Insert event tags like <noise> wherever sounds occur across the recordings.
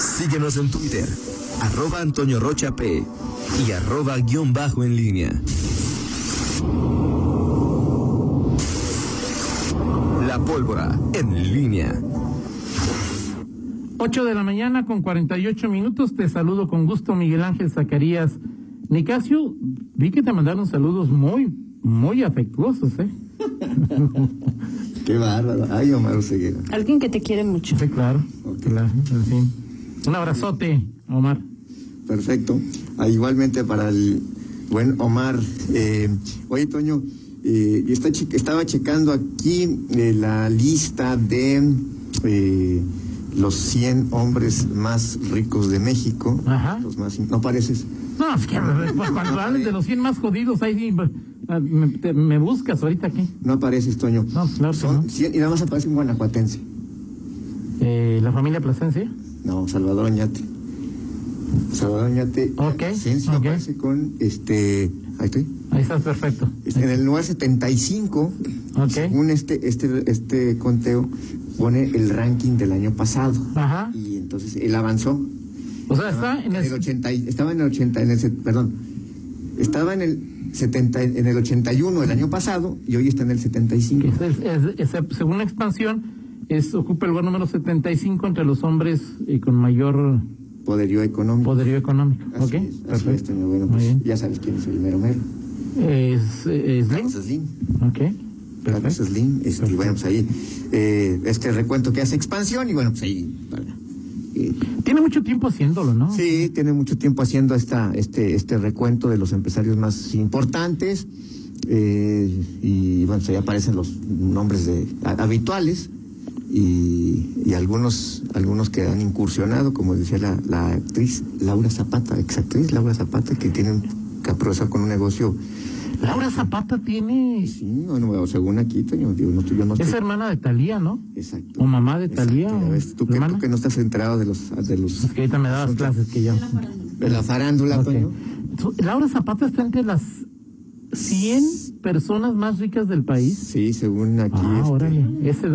Síguenos en Twitter, arroba Antonio Rocha P y arroba guion bajo en línea. La pólvora en línea. 8 de la mañana con 48 minutos. Te saludo con gusto, Miguel Ángel Zacarías. Nicasio, vi que te mandaron saludos muy, muy afectuosos, ¿eh? <laughs> Qué bárbaro. Ay, Omar Oseguera. Alguien que te quiere mucho. Sí, claro. claro, en fin. Un abrazote, Omar. Perfecto. Ah, igualmente para el buen Omar. Eh, oye, Toño, eh, está che- estaba checando aquí eh, la lista de eh, los 100 hombres más ricos de México. Ajá. Los más, ¿No pareces? No, es que <laughs> pues, cuando hablen de los 100 más jodidos, ahí ah, me, te- me buscas ahorita aquí. No apareces, Toño. No, claro que Son no. 100 y nada más aparece un guanajuatense. Eh, la familia Plasencia. No, Salvador Oñate. Salvador Oñate. Ok, Plasencia ok. aparece con este. Ahí estoy. Ahí estás perfecto. En el lugar 75, Ok. según este, este, este conteo, pone el ranking del año pasado. Ajá. Y entonces él avanzó. O sea, está en el... 80, y- estaba en el 80, en el, perdón, estaba en el 70, en el 81 el año pasado y hoy está en el 75. que es- es- es- según la expansión, es, ocupa el lugar número 75 entre los hombres eh, con mayor Poderío económico. poderío económico. Así ¿Ok? es, Perfecto. Bueno, pues ya sabes quién es el mero mero. Es, es Slim. Slim. Ok. Carlos Perfecto. Slim. Este, y Perfecto. bueno, pues ahí, eh, este recuento que hace expansión y bueno, pues ahí. para, eh, Tiene mucho tiempo haciéndolo, ¿no? Sí, tiene mucho tiempo haciendo esta, este, este recuento de los empresarios más importantes. eh, y bueno, pues ahí aparecen los nombres de, a- habituales y, y algunos, algunos que han incursionado, como decía la, la actriz Laura Zapata, exactriz Laura Zapata, que tienen que aprovechar con un negocio. Laura Zapata tiene... Sí, bueno, según aquí, Toño, digo, no, yo no Es estoy- hermana de Talía, ¿no? Exacto. o mamá de Exacto, ves, tú, que, tú que no estás enterado de los, de los Es que ahorita me dabas clases que yo... de la farándula, Ok. Toño. Laura Zapata está entre las 100 personas más ricas del país. Sí, según aquí. Ah, este, órale. Ese,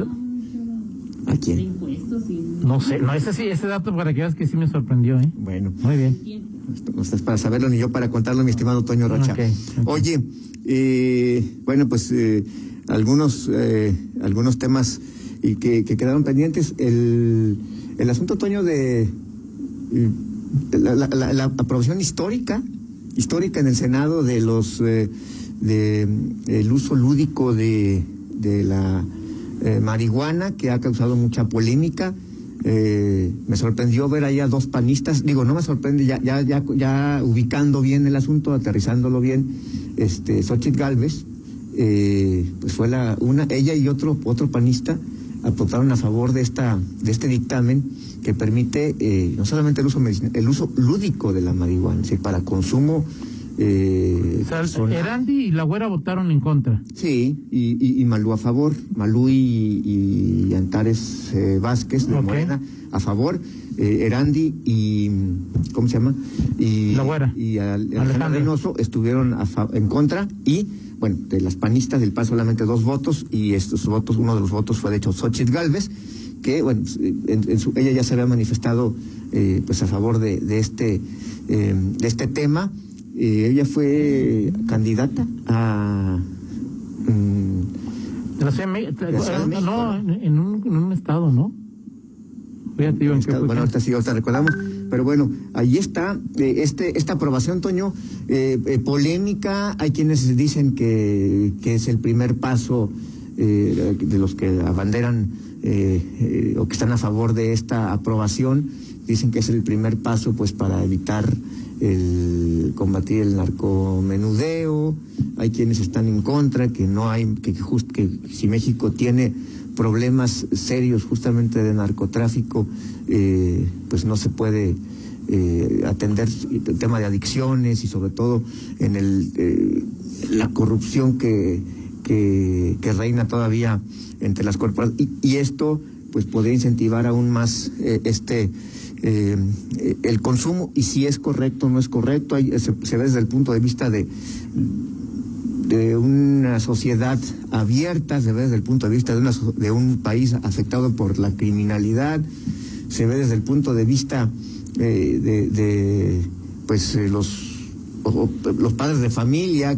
¿A quién? no sé, no, ese sí, ese dato para que veas que sí me sorprendió, ¿eh? Bueno, Muy bien. no estás para saberlo ni yo para contarlo, mi estimado Toño Rocha. Oye, eh, bueno, pues eh, algunos, eh, algunos temas y que, que quedaron pendientes. El, el asunto, Toño, de la, la- la- la aprobación histórica, histórica en el Senado de los de el uso lúdico de, de la eh, marihuana que ha causado mucha polémica. Eh, me sorprendió ver ahí a dos panistas, digo, no me sorprende, ya, ya, ya, ya ubicando bien el asunto, aterrizándolo bien, este, Xochitl Galvez, eh, pues fue la, una, ella y otro, otro panista aportaron a favor de esta, de este dictamen que permite no solamente el uso el uso lúdico de la marihuana, sí, para consumo eh, O sea, personal. Erandi y la güera votaron en contra. Sí, y, y, y Malú a favor, Malú y, y Antares eh, Vázquez de. Morena a favor, eh, Erandi y ¿cómo se llama? Y La Güera. y al- Alejandra. Reynoso estuvieron a fa- en contra y bueno, de las panistas del PAN solamente dos votos y estos votos, uno de los votos fue de hecho Xochitl Galvez, que bueno, pues, en- en su- ella ya se había manifestado eh, pues a favor de, de este eh, de este tema. Eh, ella fue candidata a mm, la Ciudad de México, no, en, un, en un estado, ¿no? Fíjate, en fue bueno, ahorita sí, ahorita recordamos. Pero bueno, ahí está eh, este esta aprobación, Toño, eh, eh, polémica. Hay quienes dicen que, que es el primer paso eh, de los que abanderan eh, eh, o que están a favor de esta aprobación. Dicen que es el primer paso pues para evitar el combatir el narcomenudeo. Hay quienes están en contra, que no hay, que, just- que si México tiene problemas serios justamente de narcotráfico, eh, pues no se puede eh, atender el tema de adicciones y sobre todo en el eh, la corrupción que, que, reina todavía entre las corporaciones y, y esto pues podría incentivar aún más eh, este eh, el consumo y si es correcto o no es correcto. Hay- se, ve desde el punto de vista de de una sociedad abierta, se ve desde el punto de vista de, una, un país afectado por la criminalidad, se ve desde el punto de vista eh, de, de, pues eh, los los padres de familia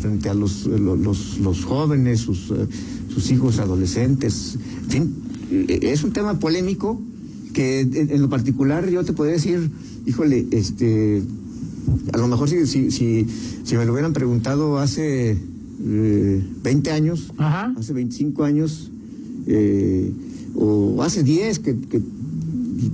frente a los los, jóvenes sus eh, sus hijos adolescentes. En fin es un tema polémico que en, lo particular yo te podría decir híjole este a lo mejor si si si, si me lo hubieran preguntado hace eh, 20 años Ajá. hace 25 años eh, o hace 10 que, que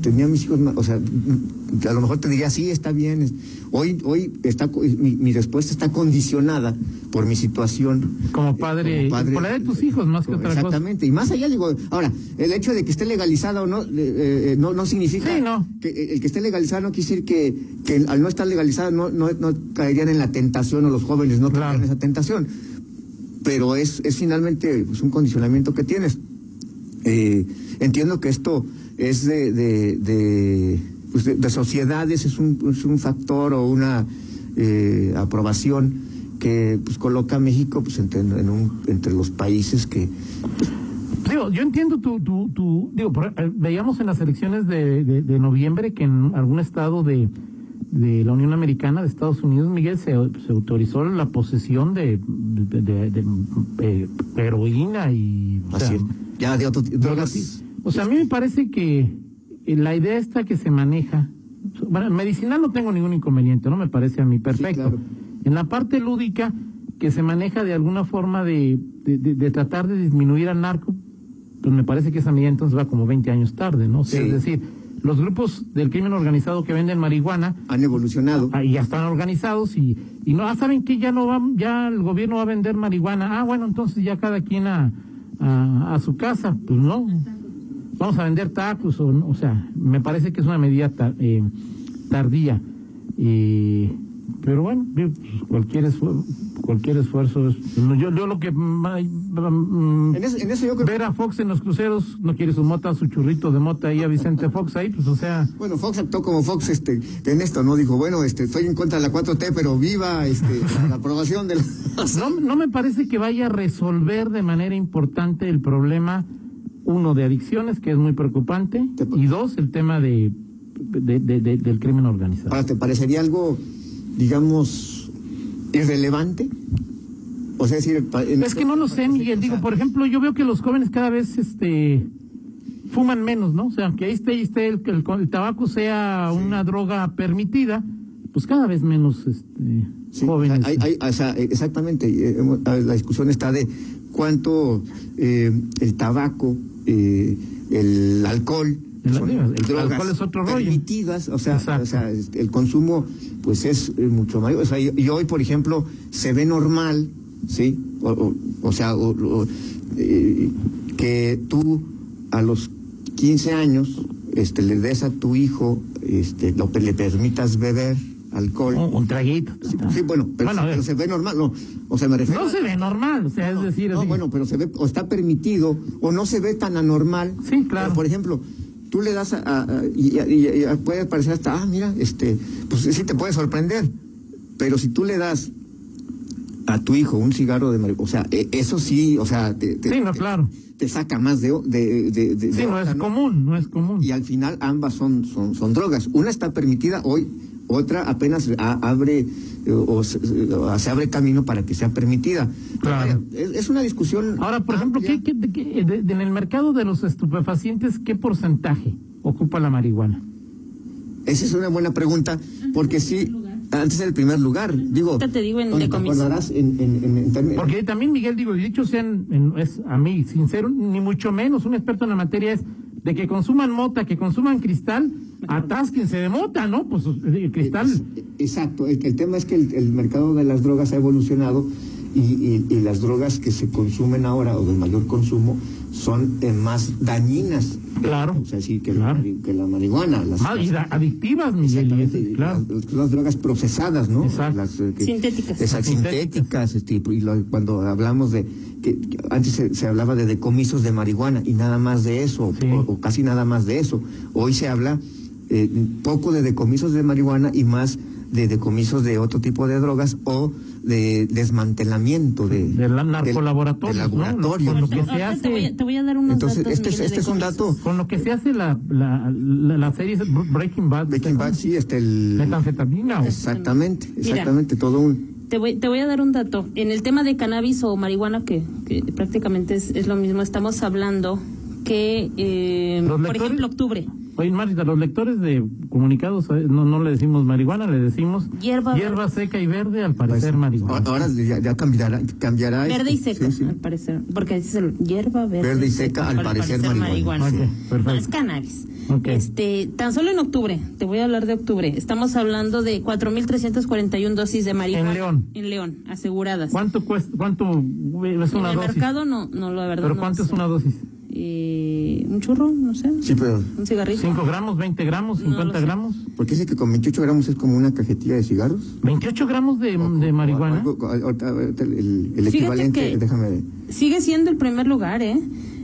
tenía mis hijos, o sea, a lo mejor te diría, sí, está bien. Hoy, hoy está, mi, mi respuesta está condicionada por mi situación. Como eh, padre, como padre. por la de tus hijos, más que otra cosa. Exactamente, y más allá digo, ahora, el hecho de que esté legalizada o no, eh, eh, no, no significa Sí, no. que eh, el que esté legalizado no quiere decir que, que al no estar legalizado no, no, no caerían en la tentación o los jóvenes no Claro. caerían en esa tentación. Pero es, es finalmente pues, un condicionamiento que tienes. Eh, entiendo que esto es de, de, de, pues, de- de sociedades, es un, es un factor o una eh, aprobación que pues, coloca a México pues, entre, en un, entre los países que Digo, yo entiendo tu, tu, tu digo, por- eh, veíamos en las elecciones de, de, de noviembre que en algún estado de, de la Unión Americana, de Estados Unidos, Miguel, se, se autorizó la posesión de, de, eh, heroína y... o así sea, es, ya de otro drogas. O sea, a mí me parece que la idea esta que se maneja, bueno, medicinal no tengo ningún inconveniente, ¿no? Me parece a mí perfecto. claro. En la parte lúdica, que se maneja de alguna forma de, de, de- de tratar de disminuir al narco, pues me parece que esa medida entonces va como 20 años tarde, ¿no? O sea, Sí. Es decir, los grupos del crimen organizado que venden marihuana, Han evolucionado. ahí ya están organizados y, y no, ah, saben que ya no va, ya el gobierno va a vender marihuana, ah, bueno, entonces ya cada quien a, a, a su casa, pues no, vamos a vender tacos, o, no, o sea, me parece que es una medida eh, tardía, eh, pero bueno, pues, cualquier esfuerzo, cualquier esfuerzo es, yo, yo lo que, mm, En eso, en eso yo creo ver a Fox en los cruceros, no quiere su mota, su churrito de mota ahí a Vicente Fox ahí, pues o sea... Bueno, Fox actuó como Fox este, en esto, ¿no? Dijo, bueno, este, estoy en contra de la 4T, pero viva este, la, la aprobación de la... <laughs> No, no me parece que vaya a resolver de manera importante el problema, uno, de adicciones, que es muy preocupante, Te- y dos, el tema de, de- de- de- del crimen organizado. Ahora, ¿te parecería algo, digamos, irrelevante? O sea, decir... en- Es que no lo sé, Miguel. Digo, por ejemplo, yo veo que los jóvenes cada vez este fuman menos, ¿no? O sea, que ahí esté, ahí esté el, el, el tabaco sea una droga permitida, pues cada vez menos este, Sí, jóvenes. hay- hay- o sea, exactamente, eh, ver, la discusión está de cuánto eh, el tabaco, eh, el alcohol, El- son el drogas alcohol es otro rollo. permitidas, o sea, o sea, este, el consumo pues es eh, mucho mayor. O sea, y, y hoy, por ejemplo, se ve normal, ¿sí? O, o- o sea, eh, que tú a los 15 años este, le des a tu hijo, este, lo le permitas beber alcohol. Un, un traguito. Sí, sí, bueno, pero, Bueno, pero se ve normal, no, o sea, me refiero... No se ve normal, o sea, es decir, No, así. bueno, pero se ve, o está permitido, o no se ve tan anormal. Sí, claro. Pero, por ejemplo, tú le das a, y, y- y puede parecer hasta, ah, mira, este, pues sí te puede sorprender, pero si tú le das a tu hijo un cigarro de marihuana, o sea, e- eso sí, o sea, te, te- Sí, no, claro. te saca más de, de, de, de- Sí, no es común, no es común. y al final ambas son, son, son drogas. Una está permitida hoy, otra apenas a- abre eh, o se, o se abre camino para que sea permitida. Claro. vaya, es, es una discusión. Ahora, por ejemplo. ¿qué, qué- de- qué- de- de- en el mercado de los estupefacientes, ¿qué porcentaje ocupa la marihuana? Esa es una buena pregunta, porque sí, antes era el primer lugar. Digo, te digo en ¿te decomiso. acordarás en, en, en- en términos- Porque también, Miguel, digo, y dicho sean, en- es a mí, sincero, ni mucho menos, un experto en la materia es de que consuman mota, que consuman cristal, atásquense de mota, ¿no? Pues el cristal. Exacto, el, el tema es que el, el mercado de las drogas ha evolucionado y, y- y las drogas que se consumen ahora o de mayor consumo son eh, más dañinas. Claro. O sea, sí, que, Claro. la, que la marihuana. Las, Más, y las- da- adictivas, Miguel, claro. las, las drogas procesadas, ¿no? Exacto. Las, eh, que- Sintéticas. Esas Sintéticas. sintéticas, este, y lo- cuando hablamos de, que, antes se, se hablaba de decomisos de marihuana y nada más de eso, Sí. o, o casi nada más de eso. Hoy se habla eh, poco de decomisos de marihuana y más de decomisos de otro tipo de drogas o de desmantelamiento de, de la narcolaboratorios, ¿no? laboratorio. Con lo que se hace. Te voy, a, te voy a dar unos Entonces, datos. este, este de es un dato. Con lo que se hace la, la, la, la serie Breaking Bad. Breaking Bad, sí, este, el... Metanfetamina. Exactamente, Mira. exactamente, todo un... Te voy, te voy a dar un dato. En el tema de cannabis o marihuana, que, que prácticamente es, es lo mismo, estamos hablando que, eh, por ejemplo, octubre. Oye, Marita, los lectores de comunicados eh, no, no le decimos marihuana, le decimos Hierba seca y verde, al parecer Pues, marihuana. Ahora ya, ya cambiará, cambiará. Verde y este, seca, sí, sí. al parecer. Porque dice el hierba verde. Verde y seca, al parecer marihuana. Ok, sí. perfecto. No, es cannabis. Ok. Este, tan solo en octubre, te voy a hablar de octubre. Estamos hablando de 4.341 dosis de marihuana. En León. En León, aseguradas. ¿Cuánto cuesta? ¿Cuánto es en una el dosis? mercado no, no la verdad. ¿Pero no cuánto sé. es una dosis? Eh, un churro, no sé. Sí, pero... Un cigarrito. ¿5 gramos, 20 gramos, No 50 lo sé. gramos? Porque dice que con 28 gramos es como una cajetilla de cigarros. ¿28 gramos de, de marihuana? O ahorita el, el equivalente, que- déjame... Sigue siendo el primer lugar, ¿eh?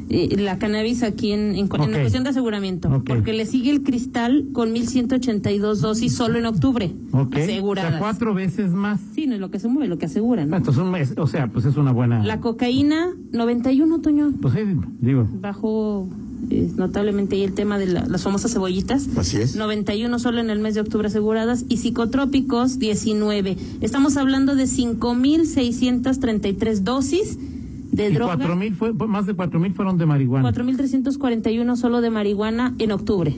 Eh, la cannabis aquí en, en, en Ok. la cuestión de aseguramiento. Ok. Porque le sigue el cristal con 1.182 dosis solo en octubre. Ok. O Aseguradas. sea, cuatro veces más. Sí, no es lo que se mueve, lo que aseguran. ¿no? Entonces, un mes, o sea, pues es una buena. La cocaína, 91, Toño. Pues sí, digo. Bajó eh, notablemente ahí el tema de la- las famosas cebollitas. Así es. 91 solo en el mes de octubre aseguradas y psicotrópicos 19. Estamos hablando de 5.633 dosis de Y droga. cuatro mil fue, más de cuatro mil fueron de marihuana. 4.341 solo de marihuana en octubre.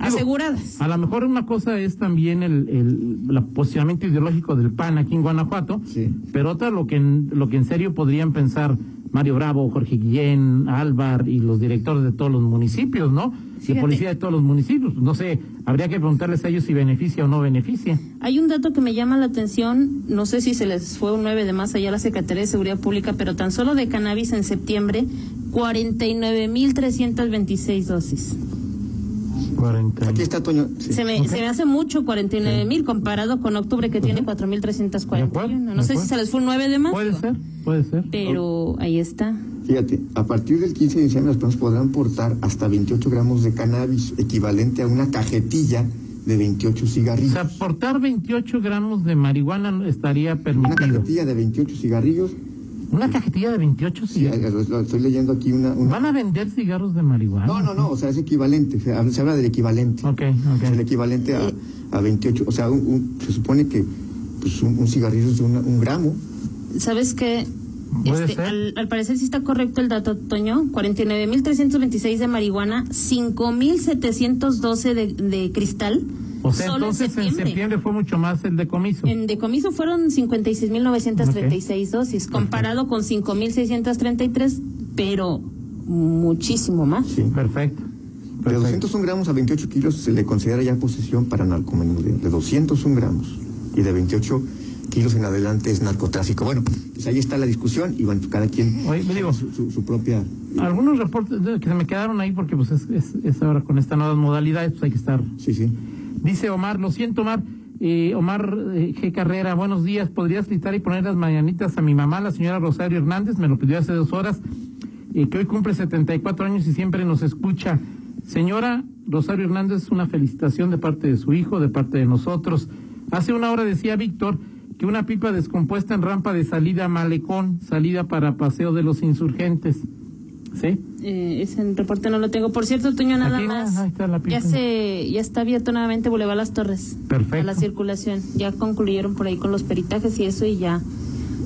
Aseguradas. A lo mejor una cosa es también el, el, el posicionamiento ideológico del PAN aquí en Guanajuato, Sí. pero otra lo que, en, lo que en serio podrían pensar Mario Bravo, Jorge Guillén, Álvar y los directores de todos los municipios, ¿no? De policía de todos los municipios. No sé, habría que preguntarles a ellos si beneficia o no beneficia. Hay un dato que me llama la atención, no sé si se les fue un 9 de más allá a la Secretaría de Seguridad Pública, pero tan solo de cannabis en septiembre, 49.326 dosis. 40. Aquí está Toño. sí. Se, me, Ok. se me hace mucho 49 mil comparado con octubre que tiene De acuerdo, 4.341. de No sé si se les fue un 9 de más. Puede ser, puede ser. Pero ahí está. Fíjate, a partir del 15 de diciembre las personas podrán portar hasta 28 gramos de cannabis, equivalente a una cajetilla de 28 O cigarrillos. sea, portar 28 gramos de marihuana estaría Una permitido. cajetilla de 28 cigarrillos. Una cajetilla de 28 Sí, cigarros. lo- lo estoy leyendo aquí una... una- ¿Van a vender cigarros de marihuana? No, no, no, o sea, es equivalente, se habla, se habla del equivalente. Ok, Es el ok. equivalente a, a 28, o sea, un- un- se supone que pues, un, un cigarrillo es de una- un gramo. ¿Sabes qué? Puede Este, ser. al, al parecer sí está correcto el dato, Toño. 49.326 de marihuana, 5.712 de, de cristal. O sea, solo entonces en septiembre fue mucho más el decomiso. En decomiso fueron 56.936 dosis, comparado con 5.633, pero muchísimo más. Sí. Perfecto. De Perfecto. 201 gramos a 28 kilos se le considera ya posesión para narcomenudeo. De 201 gramos y de 28 kilos en adelante es narcotráfico. Bueno, pues ahí está la discusión y bueno, cada quien Oye, me digo- su, su- su propia... Algunos reportes de- que se me quedaron ahí porque pues es, es, es ahora con estas nuevas modalidades pues hay que estar. Sí, sí. Dice Omar, lo siento Omar, eh, Omar eh, G. Carrera, buenos días, ¿podrías gritar y poner las mañanitas a mi mamá, la señora Rosario Hernández? Me lo pidió hace dos horas, eh, que hoy cumple 74 años y siempre nos escucha. Señora Rosario Hernández, una felicitación de parte de su hijo, de parte de nosotros. Hace una hora decía Víctor que una pipa descompuesta en rampa de salida a Malecón, salida para Paseo de los Insurgentes. ¿Sí? Eh, ese reporte no lo tengo. Por cierto, Toño, nada Aquí, más. ahí está la ya se ya está abierto nuevamente Boulevard Las Torres. Perfecto. A la circulación. Ya concluyeron por ahí con los peritajes y eso y ya.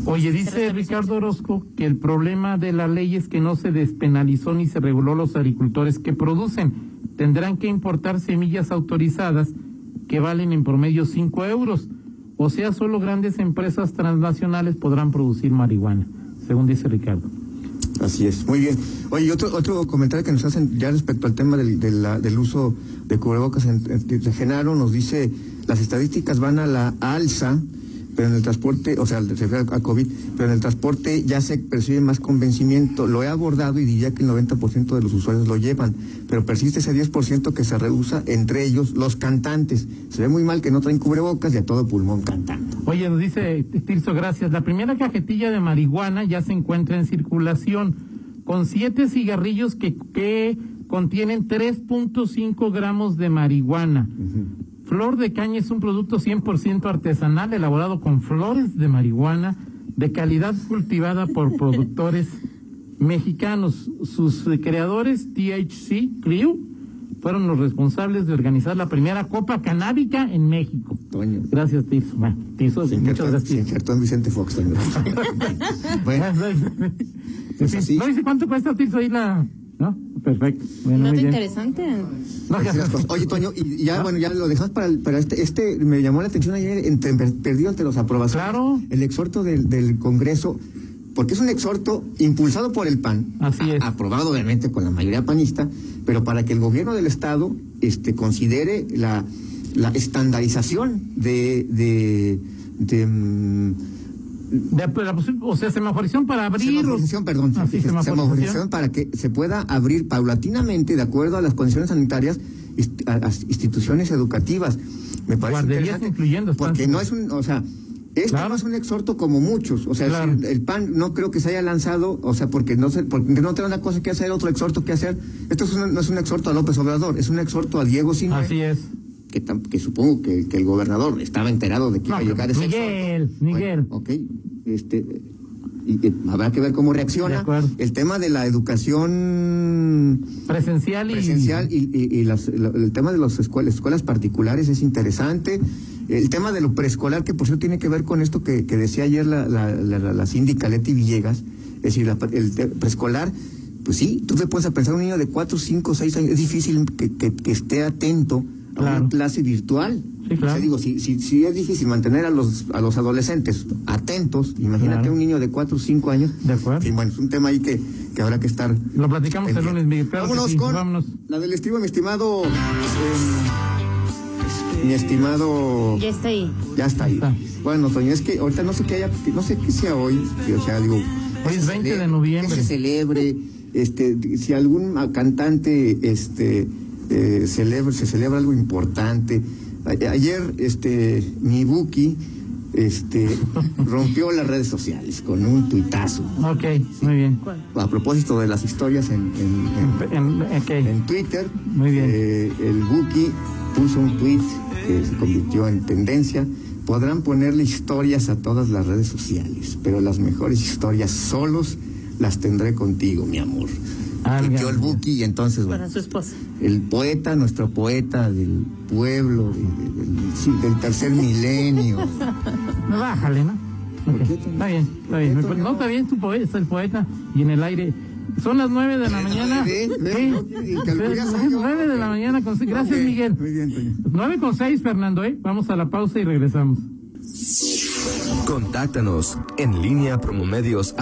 Oye, dice. Ricardo Orozco que el problema de la ley es que no se despenalizó ni se reguló los agricultores que producen. Tendrán que importar semillas autorizadas que valen en promedio 5 euros. O sea, solo grandes empresas transnacionales podrán producir marihuana, según dice Ricardo. Así es, muy bien. Oye, otro, otro comentario que nos hacen ya respecto al tema del, de la- del uso de cubrebocas en- de Genaro nos dice, las estadísticas van a la alza, pero en el transporte, o sea, se refiere a COVID, pero en el transporte ya se percibe más convencimiento. Lo he abordado y diría que el 90% de los usuarios lo llevan, pero persiste ese 10% que se rehúsa, entre ellos los cantantes. Se ve muy mal que no traen cubrebocas y a todo pulmón cantando. Oye, nos dice Tirso, gracias. La primera cajetilla de marihuana ya se encuentra en circulación con siete cigarrillos que, que contienen 3.5 gramos de marihuana. Flor de caña es un producto 100% artesanal elaborado con flores de marihuana de calidad cultivada por productores mexicanos. Sus creadores, THC Crew, fueron los responsables de organizar la primera Copa Canábica en México. Toño. Gracias, Tizo. Bueno, Tizo, Se muchas se gracias. Vicente Fox, Toño. <laughs> bueno, pues así. ¿No dice cuánto cuesta Tirso ahí la...? ¿No? Perfecto. Bueno, interesante. Oye, Toño, y ya, bueno, ya lo dejamos para, el- para este, este, me llamó la atención ayer, entre, perdido entre los aprobaciones. Claro. El exhorto del, del Congreso, porque es un exhorto impulsado por el PAN. Así es. a- Aprobado, obviamente, con la mayoría panista, pero para que el gobierno del Estado este, considere la, la estandarización de. de, de mm, De- de la o sea, semaforización para abrir... Semaforización, perdón. Ah, sí, semaforización. semaforización para que se pueda abrir paulatinamente, de acuerdo a las condiciones sanitarias, a- a instituciones educativas. Me parece Guarderías interesante, incluyendo, Porque no es un, o sea, esto Claro. no es un exhorto como muchos. O sea, Claro. el PAN no creo que se haya lanzado, o sea, porque no se, porque no tiene una cosa que hacer, otro exhorto que hacer. Esto es un- no es un exhorto a López Obrador, es un exhorto a Diego Sinue, Así es. Que, que supongo que, que el gobernador estaba enterado de que No, iba a llegar ese Miguel. Miguel. Bueno, ok, este, y, y habrá que ver cómo reacciona. El tema de la educación Presencial y... presencial y, las- el tema de las escuelas, escuelas particulares es interesante. El tema de lo preescolar, que por cierto tiene que ver con esto que, que decía ayer la, la, la, síndica Leti Villegas, es decir, la- el preescolar, pues sí, tú te puedes a pensar un niño de 4, 5, 6 años, es difícil que, que- que esté atento a Claro. una clase virtual. Sí, claro. O sea, digo, si, si, si es difícil mantener a los, a los adolescentes atentos, imagínate Claro. un niño de 4 o 5 años. De acuerdo. Y bueno, es un tema ahí que, que habrá que estar Lo platicamos el lunes, Miguel. Claro vámonos sí, con vámonos. la del estilo, mi estimado. eh, mi estimado. Ya está ahí. Ya está ahí. Está. Bueno, Toño, es que ahorita no sé qué haya, no sé qué sea hoy. O sea, digo. Hoy es que se 20 de celebre, noviembre. Que se celebre. Este, si algún cantante este, eh, celebra, se celebra algo importante. Ayer, este, mi Buki este, <laughs> rompió las redes sociales con un tuitazo. Ok, muy bien. A propósito de las historias en, en- en- En- ok. en Twitter, Muy bien. eh, el Buki puso un tweet que se convirtió en tendencia. Podrán ponerle historias a todas las redes sociales, pero las mejores historias solos las tendré contigo, mi amor. Tuiteó el Buki y entonces, bueno, Para su esposa. el poeta, nuestro poeta del pueblo, de- de- del, sí, del tercer milenio. No, bájale, ¿no? ¿Por Ok, qué, Toño? Está bien, está bien. ¿Por qué, Toño? No, está bien, tu poeta, es el poeta. Y en el aire. Son las nueve de la mañana. Ve, Sí. de la mañana. Con... Gracias, Ok, Miguel. Muy bien, Toño. Nueve con seis, Fernando, ¿eh? Vamos a la pausa y regresamos. Contáctanos en línea promomedios